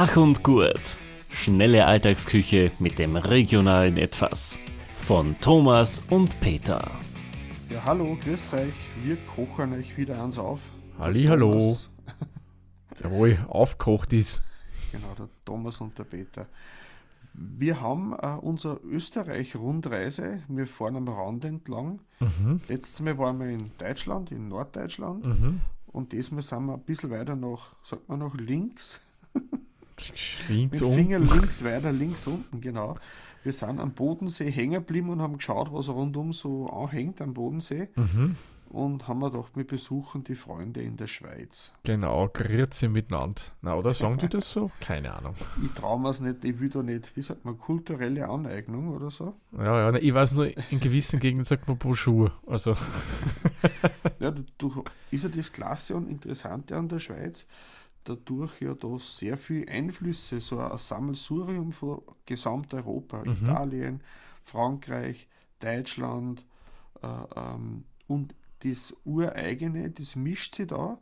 Flach und gut. Schnelle Alltagsküche mit dem regionalen Etwas. Von Thomas und Peter. Ja, hallo, grüß euch. Wir kochen euch wieder eins auf. Halli, hallo. Jawohl, aufgekocht ist. Genau, der Thomas und der Peter. Wir haben äh, unsere Österreich-Rundreise. Wir fahren am Rand entlang. Mhm. Letztes Mal waren wir in Deutschland, in Norddeutschland. Mhm. Und diesmal sind wir ein bisschen weiter nach, sagt man noch, links. Links Mit. Finger links weiter, links unten, genau. Wir sind am Bodensee hängen geblieben und haben geschaut, was rundum so anhängt am Bodensee. Mhm. Und haben wir gedacht, wir besuchen die Freunde in der Schweiz. Genau, Grüezi miteinander. Na, oder sagen die das so? Keine Ahnung. Ich traue mir es nicht, ich will da nicht, wie sagt man, kulturelle Aneignung oder so. Ja, ja, ich weiß nur, in gewissen Gegenden sagt man Bonjour. Also, Ja, du, du, ist ja das Klasse und Interessante an der Schweiz, dadurch ja da sehr viele Einflüsse, so ein Sammelsurium von Gesamteuropa, Mhm. Italien, Frankreich, Deutschland äh, ähm, und das Ureigene, das mischt sich da.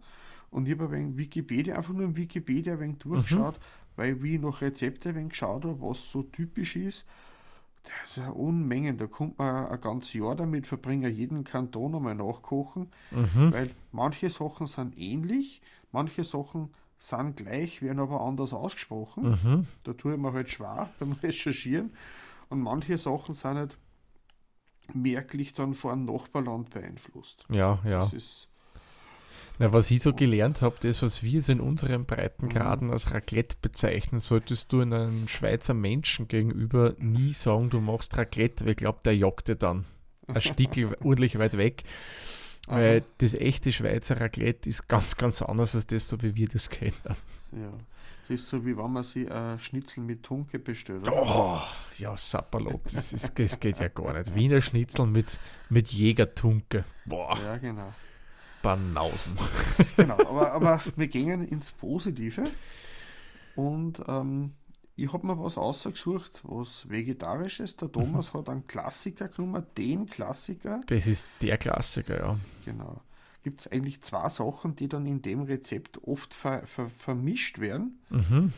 Und ich habe ein wenig Wikipedia, einfach nur in Wikipedia ein wenig durchgeschaut, weil wie nach Rezepte ein wenig geschaut habe, was so typisch ist. Das ist ja Unmengen, da kommt man ein ganzes Jahr damit verbringen, jeden Kanton einmal nachkochen, mhm. weil manche Sachen sind ähnlich, manche Sachen sind gleich, werden aber anders ausgesprochen. Mhm. Da tue ich mir halt schwer beim Recherchieren. Und manche Sachen sind halt merklich dann von einem Nachbarland beeinflusst. ja, ja. Das ist, Na, was ich so gelernt habe, das, was wir so in unseren Breitengraden als Raclette bezeichnen, solltest du einem Schweizer Menschen gegenüber nie sagen, du machst Raclette, weil ich glaube, der jagt dir dann ein Stickel ordentlich weit weg. Weil das echte Schweizer Raclette ist ganz, ganz anders als das, so wie wir das kennen. ja. Das ist so, wie wenn man sich ein Schnitzel mit Tunke bestellt. Oh, ja, Sapperlot, das, ist, das geht ja gar nicht. Wiener Schnitzel mit, mit Jägertunke. Boah, Ja, genau. Banausen. genau. Aber, aber wir gehen ins Positive. Und ähm, ich habe mir was ausgesucht, was Vegetarisches. Der Thomas hat einen Klassiker genommen, den Klassiker. Das ist der Klassiker, ja. Genau. Gibt es eigentlich zwei Sachen, die dann in dem Rezept oft ver, ver, vermischt werden. Mhm.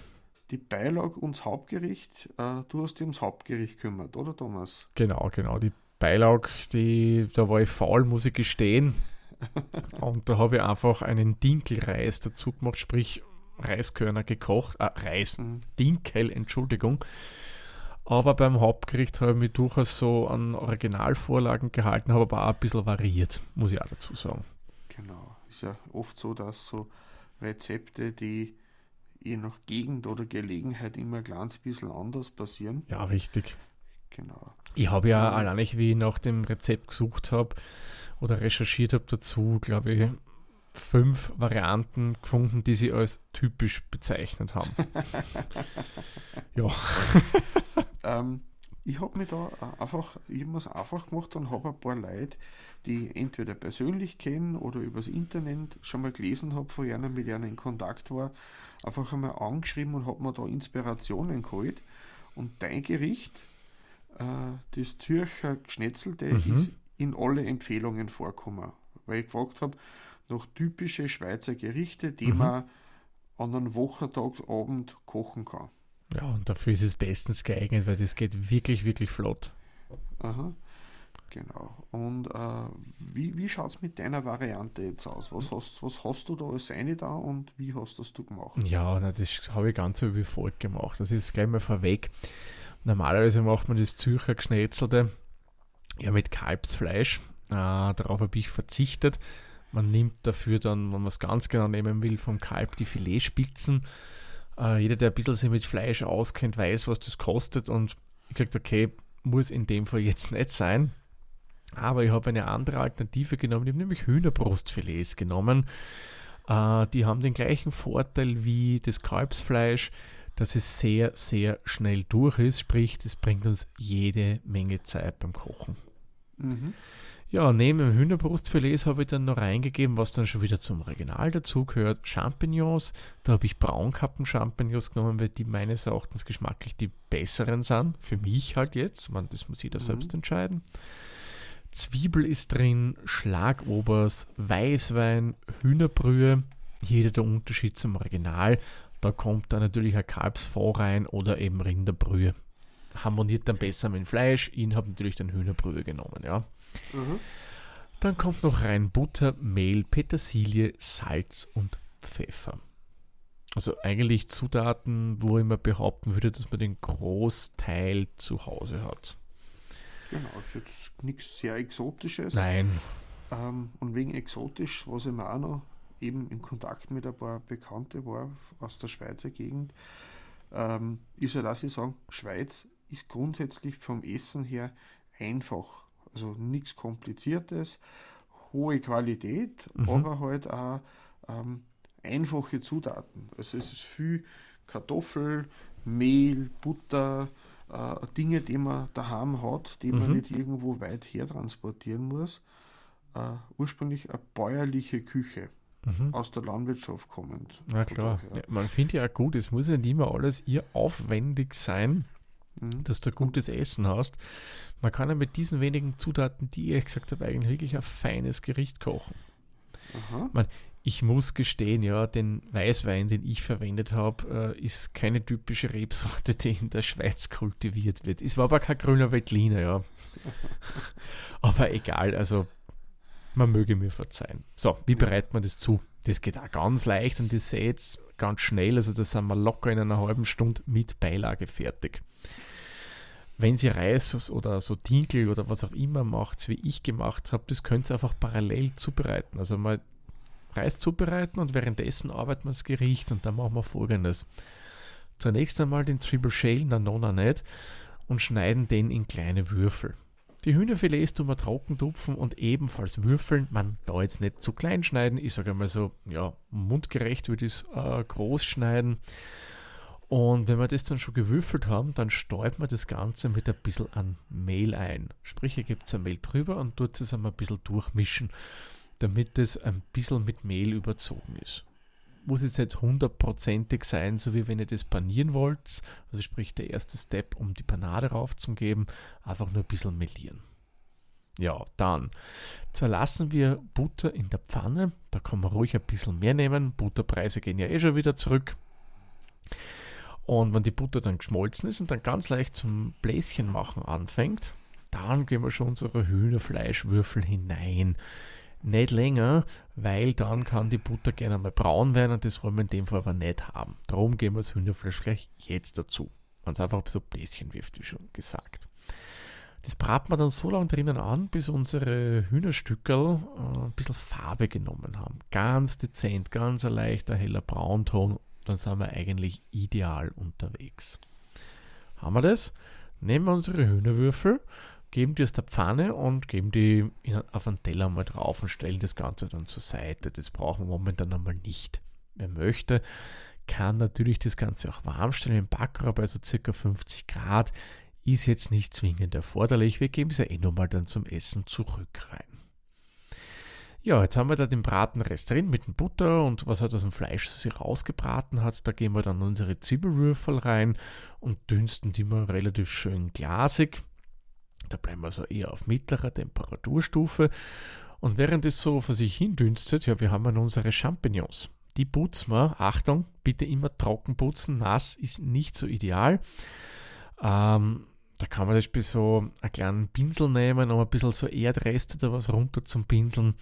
Die Beilage und das Hauptgericht. Äh, du hast dich ums Hauptgericht gekümmert, oder Thomas? Genau, genau. Die Beilage, die, da war ich faul, muss ich gestehen. Und da habe ich einfach einen Dinkelreis dazu gemacht, sprich Reiskörner gekocht, äh, Reis, Mhm. Dinkel, Entschuldigung. Aber beim Hauptgericht habe ich mich durchaus so an Originalvorlagen gehalten, habe aber auch ein bisschen variiert, muss ich auch dazu sagen. Genau. Ist ja oft so, dass so Rezepte, die je nach Gegend oder Gelegenheit immer ein kleines bisschen anders passieren. Ja, richtig. Genau. Ich habe ja allein, wie ich nach dem Rezept gesucht habe oder recherchiert habe dazu, glaube ich, fünf Varianten gefunden, die sie als typisch bezeichnet haben. ja, Ähm, ich habe mir da einfach, ich habe es einfach gemacht und habe ein paar Leute, die ich entweder persönlich kennen oder übers Internet schon mal gelesen habe, von einer mit einer in Kontakt war, einfach einmal angeschrieben und habe mir da Inspirationen geholt. Und dein Gericht, äh, das Zürcher Geschnetzelte, Mhm. ist in alle Empfehlungen vorgekommen. Weil ich gefragt habe, nach typische Schweizer Gerichte, die Mhm. man an einem Wochentagsabend kochen kann. ja, und dafür ist es bestens geeignet, weil das geht wirklich, wirklich flott. Aha, genau. Und äh, wie, wie schaut es mit deiner Variante jetzt aus? Was hast, was hast du da als eine da und wie hast das du gemacht? Ja, na, das habe ich ganz so wie folgt gemacht. Das ist gleich mal vorweg. Normalerweise macht man das Zürcher Geschnetzelte ja mit Kalbsfleisch. Äh, darauf habe ich verzichtet. Man nimmt dafür dann, wenn man es ganz genau nehmen will, vom Kalb die Filetspitzen. Äh, jeder, der ein bisschen sich mit Fleisch auskennt, weiß, was das kostet. Und ich gesagt, okay, muss in dem Fall jetzt nicht sein. Aber ich habe eine andere Alternative genommen. Ich habe nämlich Hühnerbrustfilets genommen. Äh, die haben den gleichen Vorteil wie das Kalbsfleisch, dass es sehr, sehr schnell durch ist. Sprich, das bringt uns jede Menge Zeit beim Kochen. Mhm. Ja, neben dem Hühnerbrustfilet habe ich dann noch reingegeben, was dann schon wieder zum Original dazugehört, Champignons. Da habe ich Braunkappen-Champignons genommen, weil die meines Erachtens geschmacklich die besseren sind. Für mich halt jetzt. Man, das muss jeder Mhm. selbst entscheiden. Zwiebel ist drin, Schlagobers, Weißwein, Hühnerbrühe. Hier der Unterschied zum Original. Da kommt dann natürlich ein Kalbsfond rein oder eben Rinderbrühe. Harmoniert dann besser mit dem Fleisch. Ich habe natürlich dann Hühnerbrühe genommen, ja. Mhm. Dann kommt noch rein Butter, Mehl, Petersilie, Salz und Pfeffer. Also eigentlich Zutaten, wo ich mir behaupten würde, dass man den Großteil zu Hause hat. Genau, ist jetzt nichts sehr Exotisches. Nein. Ähm, und wegen exotisch, was ich mir auch noch eben in Kontakt mit ein paar Bekannte war aus der Schweizer Gegend, ähm, ist ja, dass ich sagen, Schweiz ist grundsätzlich vom Essen her einfach. Also nichts Kompliziertes, hohe Qualität, Mhm. aber halt auch ähm, einfache Zutaten. Also es ist viel Kartoffel, Mehl, Butter, äh, Dinge, die man daheim hat, die man Mhm. nicht irgendwo weit her transportieren muss. Äh, ursprünglich eine bäuerliche Küche Mhm. aus der Landwirtschaft kommend. Na klar. Ja, man findet ja auch gut, es muss ja nicht immer alles ihr aufwendig sein, Mhm. dass du gutes Essen hast. Man kann ja mit diesen wenigen Zutaten, die ich gesagt habe, eigentlich wirklich ein feines Gericht kochen. Aha. Ich muss gestehen, ja, den Weißwein, den ich verwendet habe, äh, ist keine typische Rebsorte, die in der Schweiz kultiviert wird. Es war aber kein grüner Veltliner, ja. aber egal, also man möge mir verzeihen. So, wie bereitet man das zu? Das geht auch ganz leicht und das seht ganz schnell, also da sind wir locker in einer halben Stunde mit Beilage fertig. Wenn Sie Reis oder so Dinkel oder was auch immer macht, wie ich gemacht habe, das könnt ihr einfach parallel zubereiten. Also mal Reis zubereiten und währenddessen arbeiten wir das Gericht und dann machen wir folgendes. Zunächst einmal den Triple Shale, na nona nicht, und schneiden den in kleine Würfel. Die Hühnerfilets tun wir trocken tupfen und ebenfalls würfeln. Man da jetzt nicht zu klein schneiden, ich sage einmal so, ja, mundgerecht würde ich es äh, groß schneiden. Und wenn wir das dann schon gewürfelt haben, dann stäubt man das Ganze mit ein bisschen an Mehl ein. Sprich, ihr gebt ein Mehl drüber und tut es einmal ein bisschen durchmischen, damit es ein bisschen mit Mehl überzogen ist. Muss jetzt nicht hundertprozentig sein, so wie wenn ihr das panieren wollt. Also sprich der erste Step, um die Panade raufzugeben, einfach nur ein bisschen melieren. Ja, dann zerlassen wir Butter in der Pfanne. Da kann man ruhig ein bisschen mehr nehmen. Butterpreise gehen ja eh schon wieder zurück. Und wenn die Butter dann geschmolzen ist und dann ganz leicht zum Bläschen machen anfängt, dann geben wir schon unsere Hühnerfleischwürfel hinein. Nicht länger, weil dann kann die Butter gerne mal braun werden und das wollen wir in dem Fall aber nicht haben. Darum geben wir das Hühnerfleisch gleich jetzt dazu. Wenn es einfach so Bläschen wirft, wie schon gesagt. Das braten wir dann so lange drinnen an, bis unsere Hühnerstückel äh, ein bisschen Farbe genommen haben. Ganz dezent, ganz ein leichter, heller Braunton. Dann sind wir eigentlich ideal unterwegs. Haben wir das? Nehmen wir unsere Hühnerwürfel, geben die aus der Pfanne und geben die auf einen Teller mal drauf und stellen das Ganze dann zur Seite. Das brauchen wir momentan einmal nicht. Wer möchte, kann natürlich das Ganze auch warm stellen im bei so circa 50 Grad. Ist jetzt nicht zwingend erforderlich. Wir geben es ja eh nochmal dann zum Essen zurück rein. Ja, jetzt haben wir da den Bratenrest drin mit dem Butter und was halt aus dem Fleisch sich rausgebraten hat. Da geben wir dann unsere Zwiebelwürfel rein und dünsten die mal relativ schön glasig. Da bleiben wir so eher auf mittlerer Temperaturstufe. Und während es so vor sich hin dünstet, ja, wir haben dann unsere Champignons. Die putzen wir, Achtung, bitte immer trocken putzen, nass ist nicht so ideal. Ähm, da kann man zum Beispiel so einen kleinen Pinsel nehmen, um ein bisschen so Erdreste oder was runter zum Pinseln.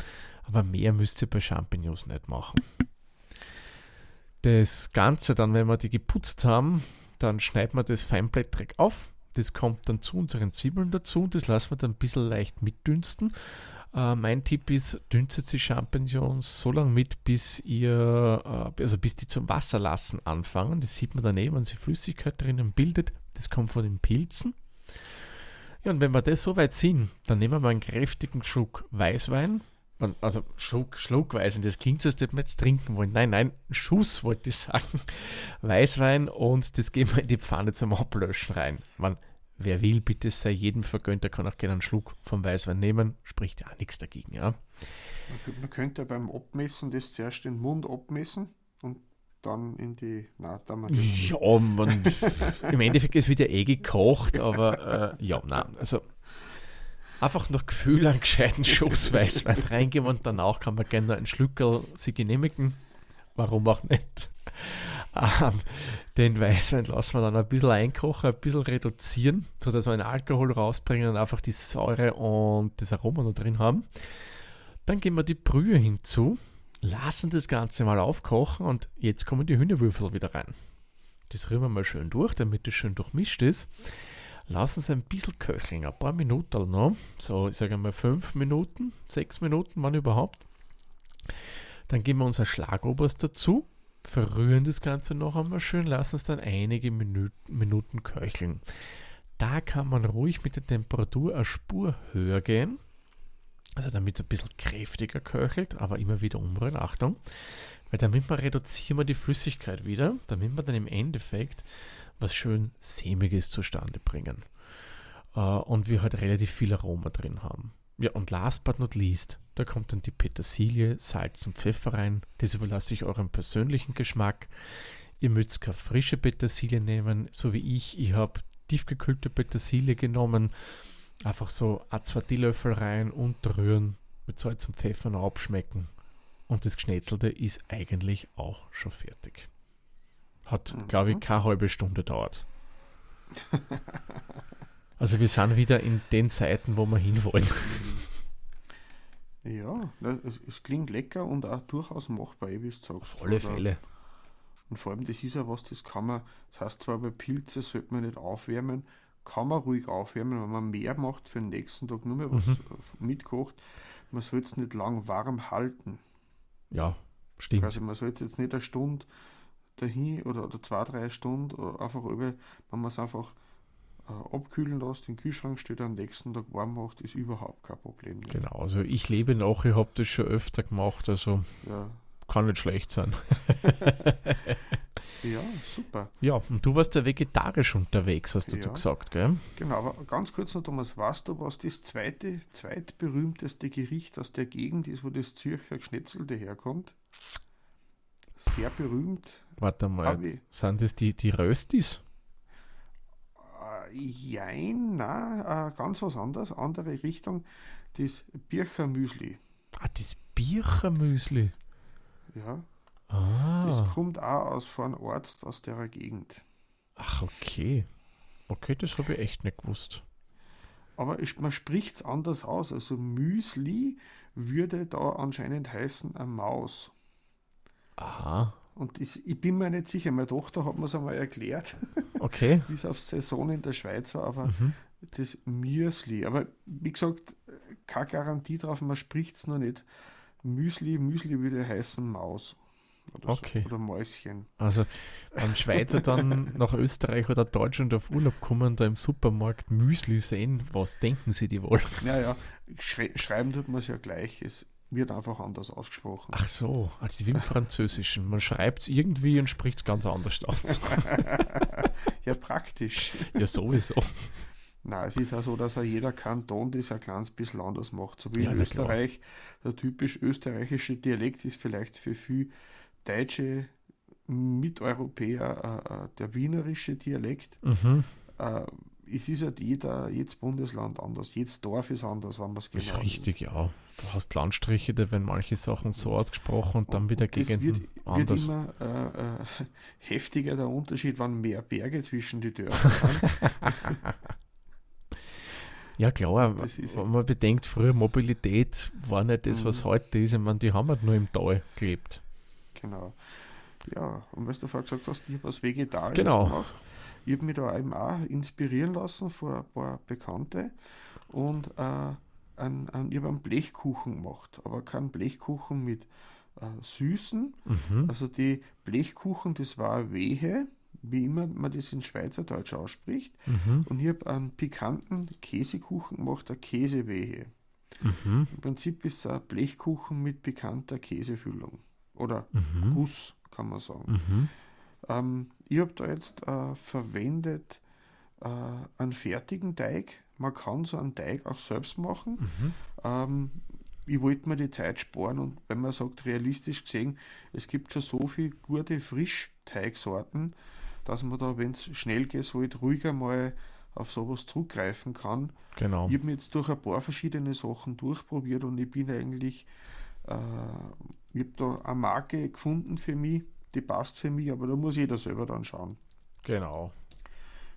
Aber mehr müsst ihr bei Champignons nicht machen. Das Ganze dann, wenn wir die geputzt haben, dann schneiden wir das feinblättrig auf. Das kommt dann zu unseren Zwiebeln dazu. Das lassen wir dann ein bisschen leicht mitdünsten. Äh, mein Tipp ist, dünstet die Champignons so lange mit, bis ihr, äh, also bis die zum Wasserlassen anfangen. Das sieht man daneben, wenn sie Flüssigkeit drinnen bildet. Das kommt von den Pilzen. Ja, und wenn wir das so weit sind, dann nehmen wir einen kräftigen Schluck Weißwein. Also Schluck, schluckweise, das klingt so, als wir jetzt trinken wollen. Nein, nein, Schuss wollte ich sagen. Weißwein und das geben wir in die Pfanne zum Ablöschen rein. Man, wer will, bitte sei jedem vergönnt, der kann auch gerne einen Schluck vom Weißwein nehmen. Spricht ja auch nichts dagegen, ja. Man könnte beim Abmessen das zuerst den Mund abmessen und dann in die. Na, da man Ja, man, im Endeffekt ist wieder eh gekocht, aber äh, ja, nein, also einfach nach Gefühl einen gescheiten Schuss Weißwein reingeben und danach kann man gerne noch einen Schlückel sie genehmigen. Warum auch nicht? Ähm, den Weißwein lassen wir dann ein bisschen einkochen, ein bisschen reduzieren, sodass wir den Alkohol rausbringen und einfach die Säure und das Aroma noch drin haben. Dann geben wir die Brühe hinzu, lassen das Ganze mal aufkochen und jetzt kommen die Hühnerwürfel wieder rein. Das rühren wir mal schön durch, damit es schön durchmischt ist. Lassen Sie ein bisschen köcheln, ein paar Minuten noch. So, ich sage mal fünf Minuten, sechs Minuten, wann überhaupt. Dann geben wir unser Schlagobers dazu, verrühren das Ganze noch einmal schön, lassen es dann einige Minuten, Minuten köcheln. Da kann man ruhig mit der Temperatur eine Spur höher gehen. Also damit es ein bisschen kräftiger köchelt, aber immer wieder umrühren, Achtung. Weil damit wir reduzieren wir die Flüssigkeit wieder, damit wir dann im Endeffekt was schön sämiges zustande bringen. Uh, und wir halt relativ viel Aroma drin haben. Ja, und last but not least, da kommt dann die Petersilie, Salz und Pfeffer rein. Das überlasse ich eurem persönlichen Geschmack. Ihr müsst keine frische Petersilie nehmen, so wie ich. Ich habe tiefgekühlte Petersilie genommen. Einfach so ein, zwei Teelöffel rein und rühren, mit Salz und Pfeffer noch abschmecken. Und das Geschnetzelte ist eigentlich auch schon fertig. Hat, mhm. glaube ich, keine halbe Stunde dauert. also wir sind wieder in den Zeiten, wo wir hinwollen. Ja, es, es, klingt lecker und auch durchaus machbar, wie es sagt. Auf alle Oder, Fälle. Und vor allem, das ist ja was, das kann man, das heißt zwar bei Pilze sollte man nicht aufwärmen, kann man ruhig aufwärmen, wenn man mehr macht für den nächsten Tag, nur mehr was mhm. mitkocht. Man soll es nicht lang warm halten. Ja, stimmt. Also man soll jetzt nicht eine Stunde dahin oder, oder zwei, drei Stunden einfach über, wenn man es einfach äh, abkühlen lässt, den Kühlschrank steht, am nächsten Tag warm macht, ist überhaupt kein Problem. Nicht. Genau, also ich lebe noch, ich habe das schon öfter gemacht, also ja. kann nicht schlecht sein. ja, super. Ja, und du warst ja vegetarisch unterwegs, hast du ja. gesagt, gell? Genau, aber ganz kurz noch, Thomas, weißt du, was das zweite, zweitberühmteste Gericht aus der Gegend ist, wo das Zürcher Schnetzelte herkommt? Sehr berühmt. Warte mal, sind das die, die Röstis? jein, nein, äh, ganz was anderes, andere Richtung, das Birchermüsli. Ah, das Birchermüsli? Ja. Ah. Das kommt auch aus von einem Arzt aus der Gegend. Ach, okay. Okay, das habe ich echt nicht gewusst. Aber man spricht es anders aus. Also Müsli würde da anscheinend heißen eine Maus. Aha. Und das, ich bin mir nicht sicher, meine Tochter hat mir es einmal erklärt, okay. wie es auf Saison in der Schweiz war, aber mhm. das Müsli. Aber wie gesagt, keine Garantie drauf, man spricht es noch nicht. Müsli, Müsli würde heißen Maus. Oder, okay. so, oder Mäuschen. Also, wenn Schweizer dann nach Österreich oder Deutschland auf Urlaub kommen, da im Supermarkt Müsli sehen, was denken sie die wohl? Ja, ja, Schrei schreiben tut man es ja gleich. Es wird einfach anders ausgesprochen. Ach so, also wie im Französischen. Man schreibt es irgendwie und spricht es ganz anders aus. ja, praktisch. Ja, sowieso. Nein, es ist auch so, dass auch jeder Kanton das ein kleines bisschen anders macht. So wie ja, in Österreich, der typisch österreichische Dialekt ist vielleicht für viele deutsche Miteuropäer äh, äh, der wienerische Dialekt. Mhm. Äh, es ist halt jeder, jedes Bundesland anders, jedes Dorf ist anders, wenn man es genau Ist richtig, ja. Du hast Landstriche, da werden manche Sachen so ausgesprochen und dann wieder gegen wird, anders. wird immer äh, heftiger der Unterschied, wann mehr Berge zwischen die Dörfer sind. ja klar, wenn man bedenkt, früher Mobilität war nicht das, was mhm. heute ist. Ich meine, die haben halt nur im Tal gelebt. Genau. Ja, und was du vorher gesagt hast, ich habe was Vegetarisches genau. gemacht ich habe mich da eben auch inspirieren lassen von ein paar Bekannte und äh, ein, ein, ich habe einen Blechkuchen gemacht, aber keinen Blechkuchen mit äh, Süßen. Mhm. Also die Blechkuchen, das war Wehe, wie immer man das in Schweizerdeutsch ausspricht. Mhm. Und ich habe einen pikanten Käsekuchen gemacht, eine Käsewehe. Mhm. Im Prinzip ist es ein Blechkuchen mit pikanter Käsefüllung. Oder mhm. Guss, kann man sagen. Mhm. Ähm, ich habe da jetzt äh, verwendet äh, einen fertigen Teig. Man kann so einen Teig auch selbst machen. Mhm. Ähm, ich wollte mir die Zeit sparen und wenn man sagt, realistisch gesehen, es gibt schon so viele gute Frischteigsorten, dass man da, wenn es schnell geht, sollte, ruhiger mal auf sowas zurückgreifen kann. Genau. Ich habe mir jetzt durch ein paar verschiedene Sachen durchprobiert und ich bin eigentlich, äh, ich habe da eine Marke gefunden für mich, die passt für mich, aber da muss jeder selber dann schauen. Genau.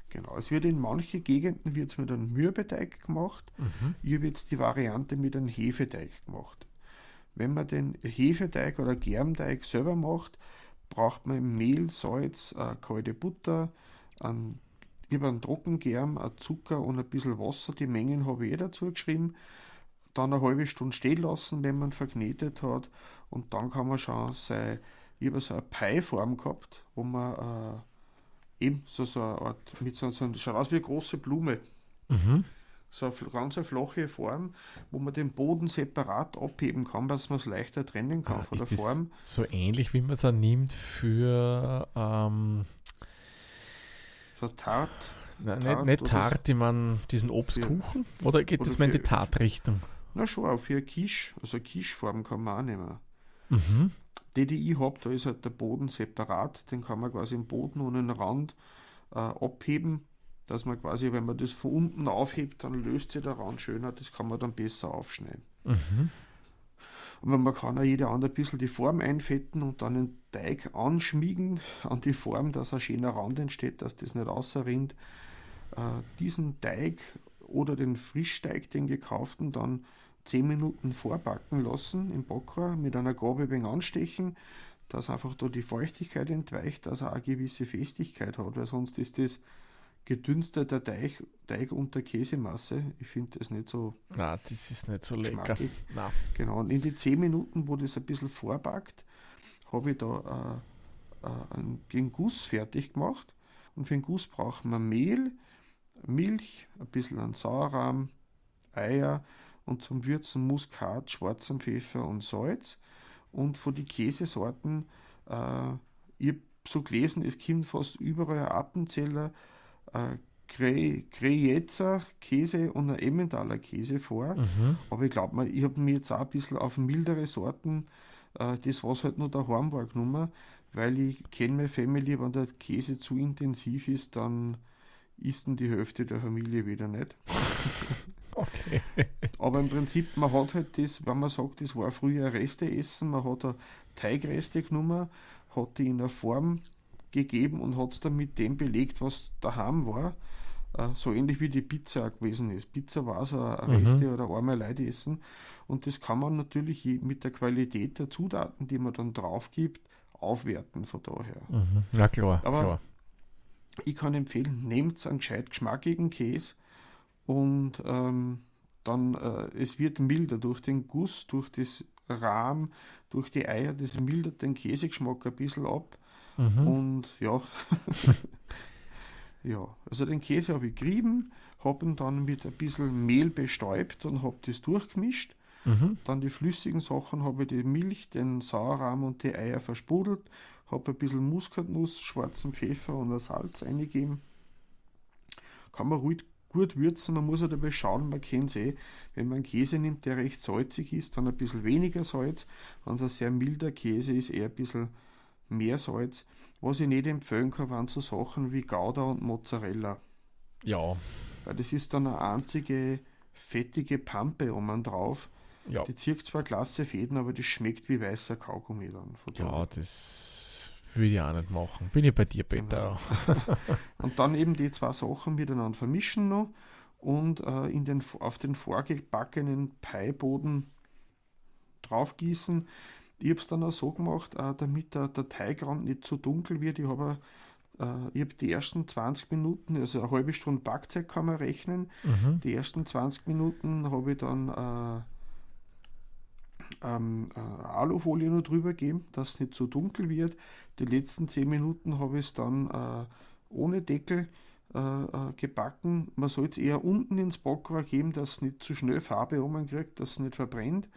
Genau. Es wird in manchen Gegenden wird's mit einem Mürbeteig gemacht. Mhm. Ich habe jetzt die Variante mit einem Hefeteig gemacht. Wenn man den Hefeteig oder Germteig selber macht, braucht man Mehl, Salz, äh, kalte Butter, einen, über einen Trockengerm, ein Zucker und ein bisschen Wasser. Die Mengen habe ich eh dazu geschrieben. Dann eine halbe Stunde stehen lassen, wenn man verknetet hat. Und dann kann man schon sein, ich habe so eine Pie-Form gehabt, wo man äh, eben so, so eine Art, mit so, so schaut aus wie eine große Blume. Mhm. So eine ganz eine flache Form, wo man den Boden separat abheben kann, dass man es leichter trennen kann Ah, von der Form. so ähnlich, wie man es auch nimmt für ähm, So Tart. nein, nicht, Tart nicht oder- Tart, ich meine diesen Obstkuchen? Oder geht das mal in die Tartrichtung? Na schon, auch für Quiche, also Quiche-Form kann man auch nehmen. Mhm. Die, die ich habe, da ist halt der Boden separat, den kann man quasi im Boden und den Rand äh, abheben, dass man quasi, wenn man das von unten aufhebt, dann löst sich der Rand schöner, das kann man dann besser aufschneiden. Mhm. Aber man kann auch jeder andere ein bisschen die Form einfetten und dann den Teig anschmiegen an die Form, dass ein schöner Rand entsteht, dass das nicht außerrinnt. Äh, diesen Teig oder den Frischteig, den gekauften, dann 10 Minuten vorbacken lassen im Backrohr, mit einer Gabel ein anstechen, dass einfach da die Feuchtigkeit entweicht, dass er eine gewisse Festigkeit hat, weil sonst ist das gedünsteter Teig, Teig unter Käsemasse. Ich finde das nicht so Na, das ist nicht so lecker. Na. Genau, und in die 10 Minuten, wo das ein bisschen vorbackt, habe ich da äh, äh, einen, den Guss fertig gemacht. Und für den Guss braucht man Mehl, Milch, ein bisschen an Sauerrahm, Eier und zum Würzen Muskat, schwarzen Pfeffer und Salz. Und von den Käsesorten, äh, ich habe so gelesen, es kommt fast überall ein Appenzeller, äh, Gre- Greyetzer Käse und ein Emmentaler Käse vor. Mhm. Aber ich glaube, ich habe mir jetzt auch ein bisschen auf mildere Sorten, äh, das was halt nur daheim war, genommen, weil ich kenne meine Family, wenn der Käse zu intensiv ist, dann isst die Hälfte der Familie wieder nicht. Okay. Aber im Prinzip, man hat halt das, wenn man sagt, das war früher ein Resteessen, man hat da Teigreste genommen, hat die in eine Form gegeben und hat es dann mit dem belegt, was daheim war. Äh, So ähnlich wie die Pizza gewesen ist. Pizza war so ein Mhm. Reste oder arme Leute essen. Und das kann man natürlich mit der Qualität der Zutaten, die man dann drauf gibt, aufwerten von daher. Mhm. Na klar, Aber- klar. Ich kann empfehlen, nehmt einen gescheit geschmackigen Käse und ähm, dann, äh, es wird milder durch den Guss, durch das Rahm, durch die Eier, das mildert den Käsegeschmack ein bisschen ab. Mhm. Und ja, ja, also den Käse habe ich gerieben, habe ihn dann mit ein bisschen Mehl bestäubt und habe das durchgemischt. Mhm. Dann die flüssigen Sachen habe ich die Milch, den Sauerrahm und die Eier versprudelt, habe ein bisschen Muskatnuss, schwarzen Pfeffer und ein Salz eingegeben. Kann man ruhig gut würzen, man muss ja dabei schauen, man kennt es eh, wenn man Käse nimmt, der recht salzig ist, dann ein bisschen weniger Salz. Wenn es ein sehr milder Käse ist, eher ein bisschen mehr Salz. Was ich nicht empfehlen kann, waren so Sachen wie Gouda und Mozzarella. Ja, Weil das ist dann eine einzige fettige Pampe oben drauf. ja. Die zieht zwar klasse Fäden, aber das schmeckt wie weißer Kaugummi dann. Ja, das würde ich auch nicht machen. Bin ich bei dir, Peter. Und dann eben die zwei Sachen miteinander vermischen noch und äh, in den, auf den vorgebackenen Pie-Boden draufgießen. Ich habe es dann auch so gemacht, äh, damit der, der Teigrand nicht zu dunkel wird. Ich habe äh, ich hab die ersten 20 Minuten, also eine halbe Stunde Backzeit kann man rechnen, Mhm. Die ersten 20 Minuten habe ich dann äh, ähm, äh, Alufolie nur drüber gegeben, dass es nicht so dunkel wird. Die letzten 10 Minuten habe ich es dann äh, ohne Deckel äh, äh, gebacken. Man soll es eher unten ins Backrohr geben, dass es nicht zu schnell Farbe kriegt, dass es nicht verbrennt.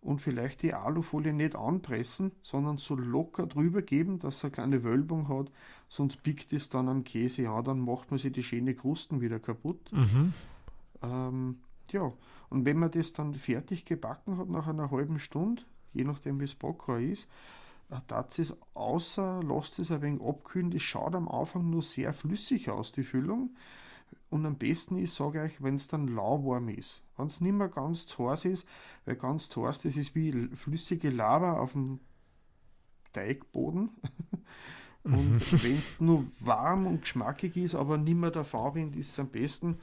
Und vielleicht die Alufolie nicht anpressen, sondern so locker drüber geben, dass es eine kleine Wölbung hat. Sonst biegt es dann am Käse an, dann macht man sich die schöne Krusten wieder kaputt. Mhm. Ähm, ja, und wenn man das dann fertig gebacken hat nach einer halben Stunde, je nachdem wie es Backrohr ist, äh, tat es außer, lasst es ein wenig abkühlen. Das schaut am Anfang nur sehr flüssig aus, die Füllung. Und am besten ist, sage ich wenn es dann lauwarm ist. Wenn es nicht mehr ganz zu heiß ist, weil ganz zu heiß, das ist wie flüssige Lava auf dem Teigboden. Und wenn es nur warm und geschmackig ist, aber nicht mehr der Fahrwind, ist es am besten.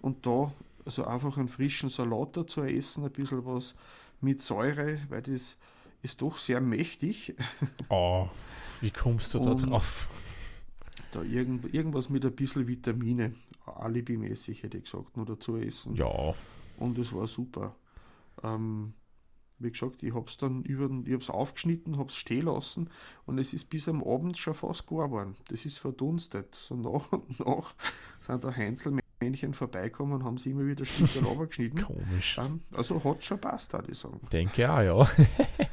Und da also einfach einen frischen Salat dazu essen, ein bisschen was mit Säure, weil das ist doch sehr mächtig. Oh, wie kommst du da drauf? Da irgend, irgendwas mit ein bisschen Vitamine, alibimäßig hätte ich gesagt, nur dazu essen. Ja, Und es war super. Ähm, wie gesagt, ich habe es dann über, den- ich habe es aufgeschnitten, habe es stehen lassen und es ist bis am Abend schon fast gar geworden. Das ist verdunstet. So nach und nach sind da Heinzelmännchen vorbeikommen und haben sie immer wieder Stücke runtergeschnitten. komisch. Ähm, also hat schon passt, würde ich sagen. Denke auch, ja.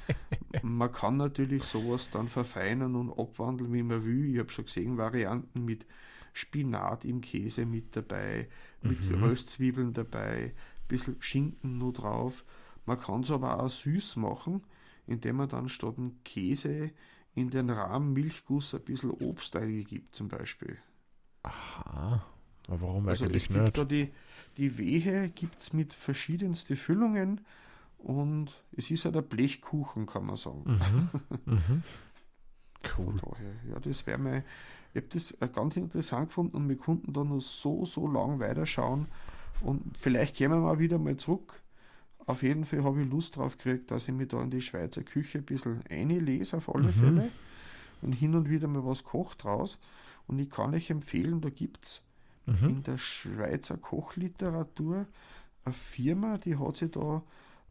Man kann natürlich sowas dann verfeinern und abwandeln, wie man will. Ich habe schon gesehen, Varianten mit Spinat im Käse mit dabei, mit Mhm. Röstzwiebeln dabei, ein bisschen Schinken nur drauf. Man kann es aber auch süß machen, indem man dann statt dem Käse in den Rahmen Milchguss ein bisschen Obst eingibt, zum Beispiel. Aha. Aber warum Also es eigentlich gibt nicht? da die, die Wehe gibt es mit verschiedensten Füllungen und es ist halt ein Blechkuchen, kann man sagen. Mhm. Mhm. Cool. Von daher, ja, das wäre mal, ich habe das äh, ganz interessant gefunden und wir konnten da noch so, so lang weiterschauen und vielleicht gehen wir mal wieder mal zurück. Auf jeden Fall habe ich Lust drauf gekriegt, dass ich mich da in die Schweizer Küche ein bisschen einlese auf alle Mhm. Fälle und hin und wieder mal was kocht draus. Und ich kann euch empfehlen, da gibt es Mhm. in der Schweizer Kochliteratur eine Firma, die hat sich da,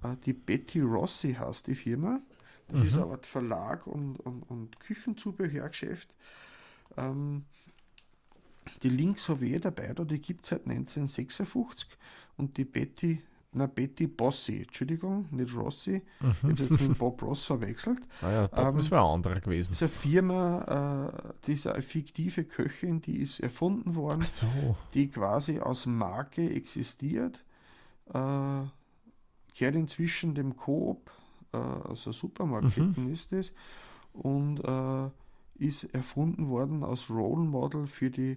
äh, die Betty Rossi heißt die Firma. Das ist Mhm. eine Art Verlag und, und, und Küchenzubehörgeschäft. Ähm, die Links habe ich eh dabei, da, die gibt es seit 1956 und die Betty, na Betty Bossi, Entschuldigung, nicht Rossi, ich Mhm. habe jetzt mit Bob Ross verwechselt. Ah ja, Bob, Ähm, das wäre ein anderer gewesen. Ist eine Firma, äh, die ist eine fiktive Köchin, die ist erfunden worden so. die quasi aus Marke existiert, äh, gehört inzwischen dem Coop, äh, also Supermarktketten ist es, und äh, ist erfunden worden als Role Model für die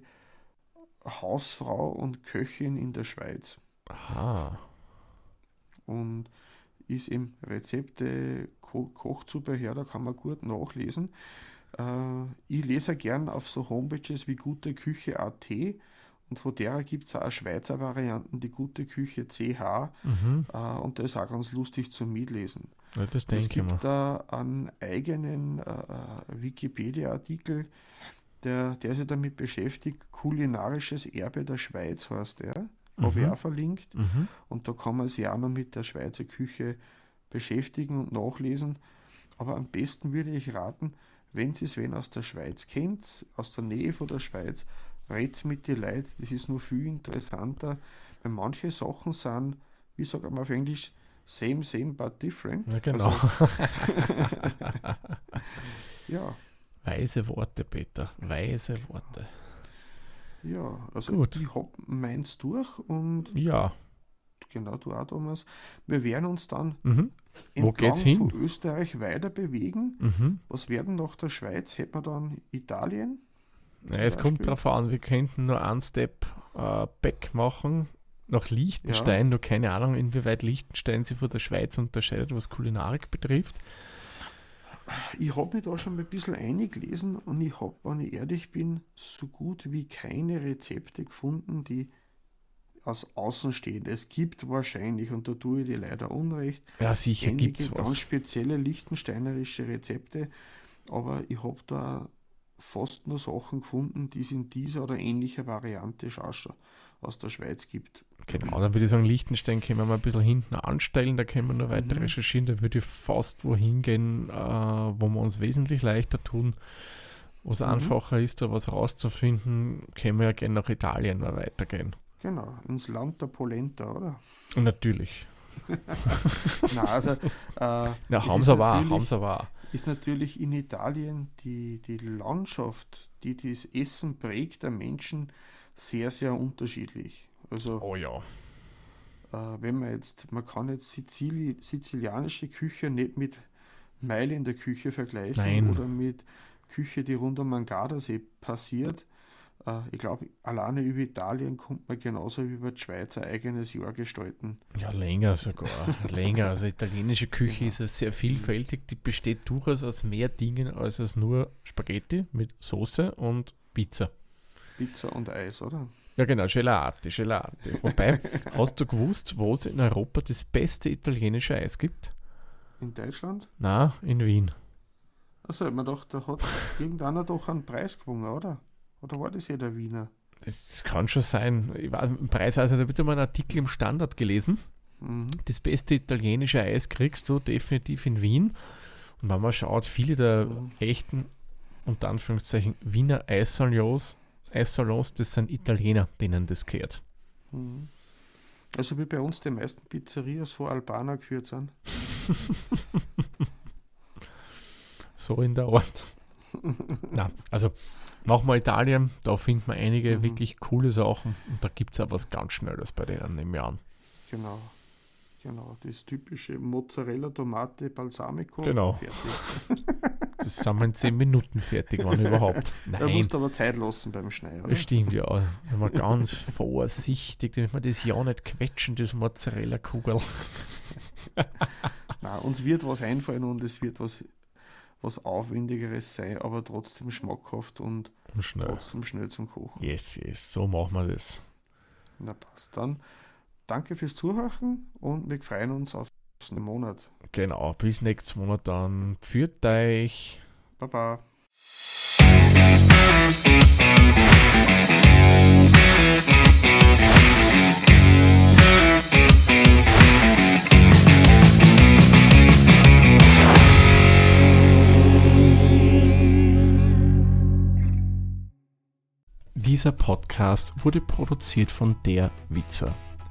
Hausfrau und Köchin in der Schweiz Aha. Und ist im Rezepte Ko Kochzubehör, da kann man gut nachlesen. Äh, ich lese gern auf so Homepages wie guteküche.at und von der gibt es auch Schweizer Varianten, die gute Küche CH Mhm. äh, und das ist auch ganz lustig zum Mitlesen. Ja, das es denke ich gibt mal. da einen eigenen äh, Wikipedia-Artikel, der, der sich damit beschäftigt, kulinarisches Erbe der Schweiz heißt der. Habe ich Mhm. auch verlinkt. Mhm. Und da kann man sich auch noch mit der Schweizer Küche beschäftigen und nachlesen. Aber am besten würde ich raten, wenn Sie es wen aus der Schweiz kennt, aus der Nähe von der Schweiz, redet mit die Leute, das ist nur viel interessanter, weil manche Sachen sind, wie sagt man auf Englisch, same, same, but different. Ja, genau. Also, ja, Weise Worte, Peter. Weise Worte. Ja, also Gut. ich habe meins durch und Ja. genau du auch, Thomas. Wir werden uns dann Mhm. Wo geht's hin? von Österreich weiter bewegen. Mhm. Was werden nach der Schweiz? Hätten wir dann Italien? Ja, es kommt darauf an, wir könnten nur einen Step äh, back machen nach Liechtenstein. Nur keine Ahnung, inwieweit Liechtenstein sich von der Schweiz unterscheidet, was Kulinarik betrifft. Ich habe mich da schon mal ein bisschen eingelesen und ich habe, wenn ich ehrlich bin, so gut wie keine Rezepte gefunden, die aus außen stehen. Es gibt wahrscheinlich, und da tue ich dir leider Unrecht, Ja, sicher einige gibt es ganz was. spezielle liechtensteinerische Rezepte, aber ich habe da fast nur Sachen gefunden, die es in dieser oder ähnlicher Variante schon aus der Schweiz gibt. Genau, dann würde ich sagen, Liechtenstein können wir mal ein bisschen hinten anstellen, da können wir noch weiter Mhm. recherchieren, da würde ich fast wohin gehen, äh, wo wir uns wesentlich leichter tun, wo es Mhm. einfacher ist, da was rauszufinden, können wir ja gerne nach Italien mal weitergehen. Genau, ins Land der Polenta, oder? Natürlich. Nein, also, äh, es haben ist sie aber haben sie aber ist natürlich in Italien die, die Landschaft, die das Essen prägt, der Menschen sehr, sehr unterschiedlich. Also Oh ja. äh, wenn man jetzt, man kann jetzt Sizili sizilianische Küche nicht mit Mailänder Küche vergleichen Nein. oder mit Küche, die rund um den Gardasee passiert. äh, ich glaube, alleine über Italien kommt man genauso wie über die Schweiz ein eigenes Jahr gestalten. Ja, länger sogar. länger. Also italienische Küche ist ja sehr vielfältig. Die besteht durchaus aus mehr Dingen als aus nur Spaghetti mit Soße und Pizza. Pizza und Eis, oder? Ja, genau, Gelate, Gelate. Wobei, hast du gewusst, wo es in Europa das beste italienische Eis gibt? In Deutschland? Na, in Wien. Also, mir gedacht, da hat irgendeiner doch einen Preis gewonnen, oder? Oder war das ja der Wiener? Das kann schon sein. Ich weiß, preisweise habe ich mal einen Artikel im Standard gelesen. Mhm. Das beste italienische Eis kriegst du definitiv in Wien. Und wenn man schaut, viele der Mhm. echten, unter Anführungszeichen, Wiener Eissalons, Eissalons, das sind Italiener, denen das gehört. Mhm. Also wie bei uns die meisten Pizzerias von Albaner geführt sind. So in der Art. Na, also machen wir Italien, da findet man einige Mhm. wirklich coole Sachen und da gibt es auch was ganz Schnelles bei denen im Jahr. Genau. Genau, das typische Mozzarella, Tomate, Balsamico. Genau. Das sind wir in 10 Minuten fertig, wenn überhaupt. Da Nein, musst du aber Zeit lassen beim Schneiden. das stimmt ja. Wenn man ganz vorsichtig, damit wir das ja nicht quetschen, das Mozzarella-Kugel. Nein, uns wird was einfallen und es wird was, was Aufwendigeres sein, aber trotzdem schmackhaft und Und schnell. trotzdem schnell zum Kochen. Yes, yes, so machen wir das. Na passt dann. Danke fürs Zuhören und wir freuen uns auf den Monat. Genau, bis nächsten Monat dann. Pfiat euch. Baba. Dieser Podcast wurde produziert von der Witzer.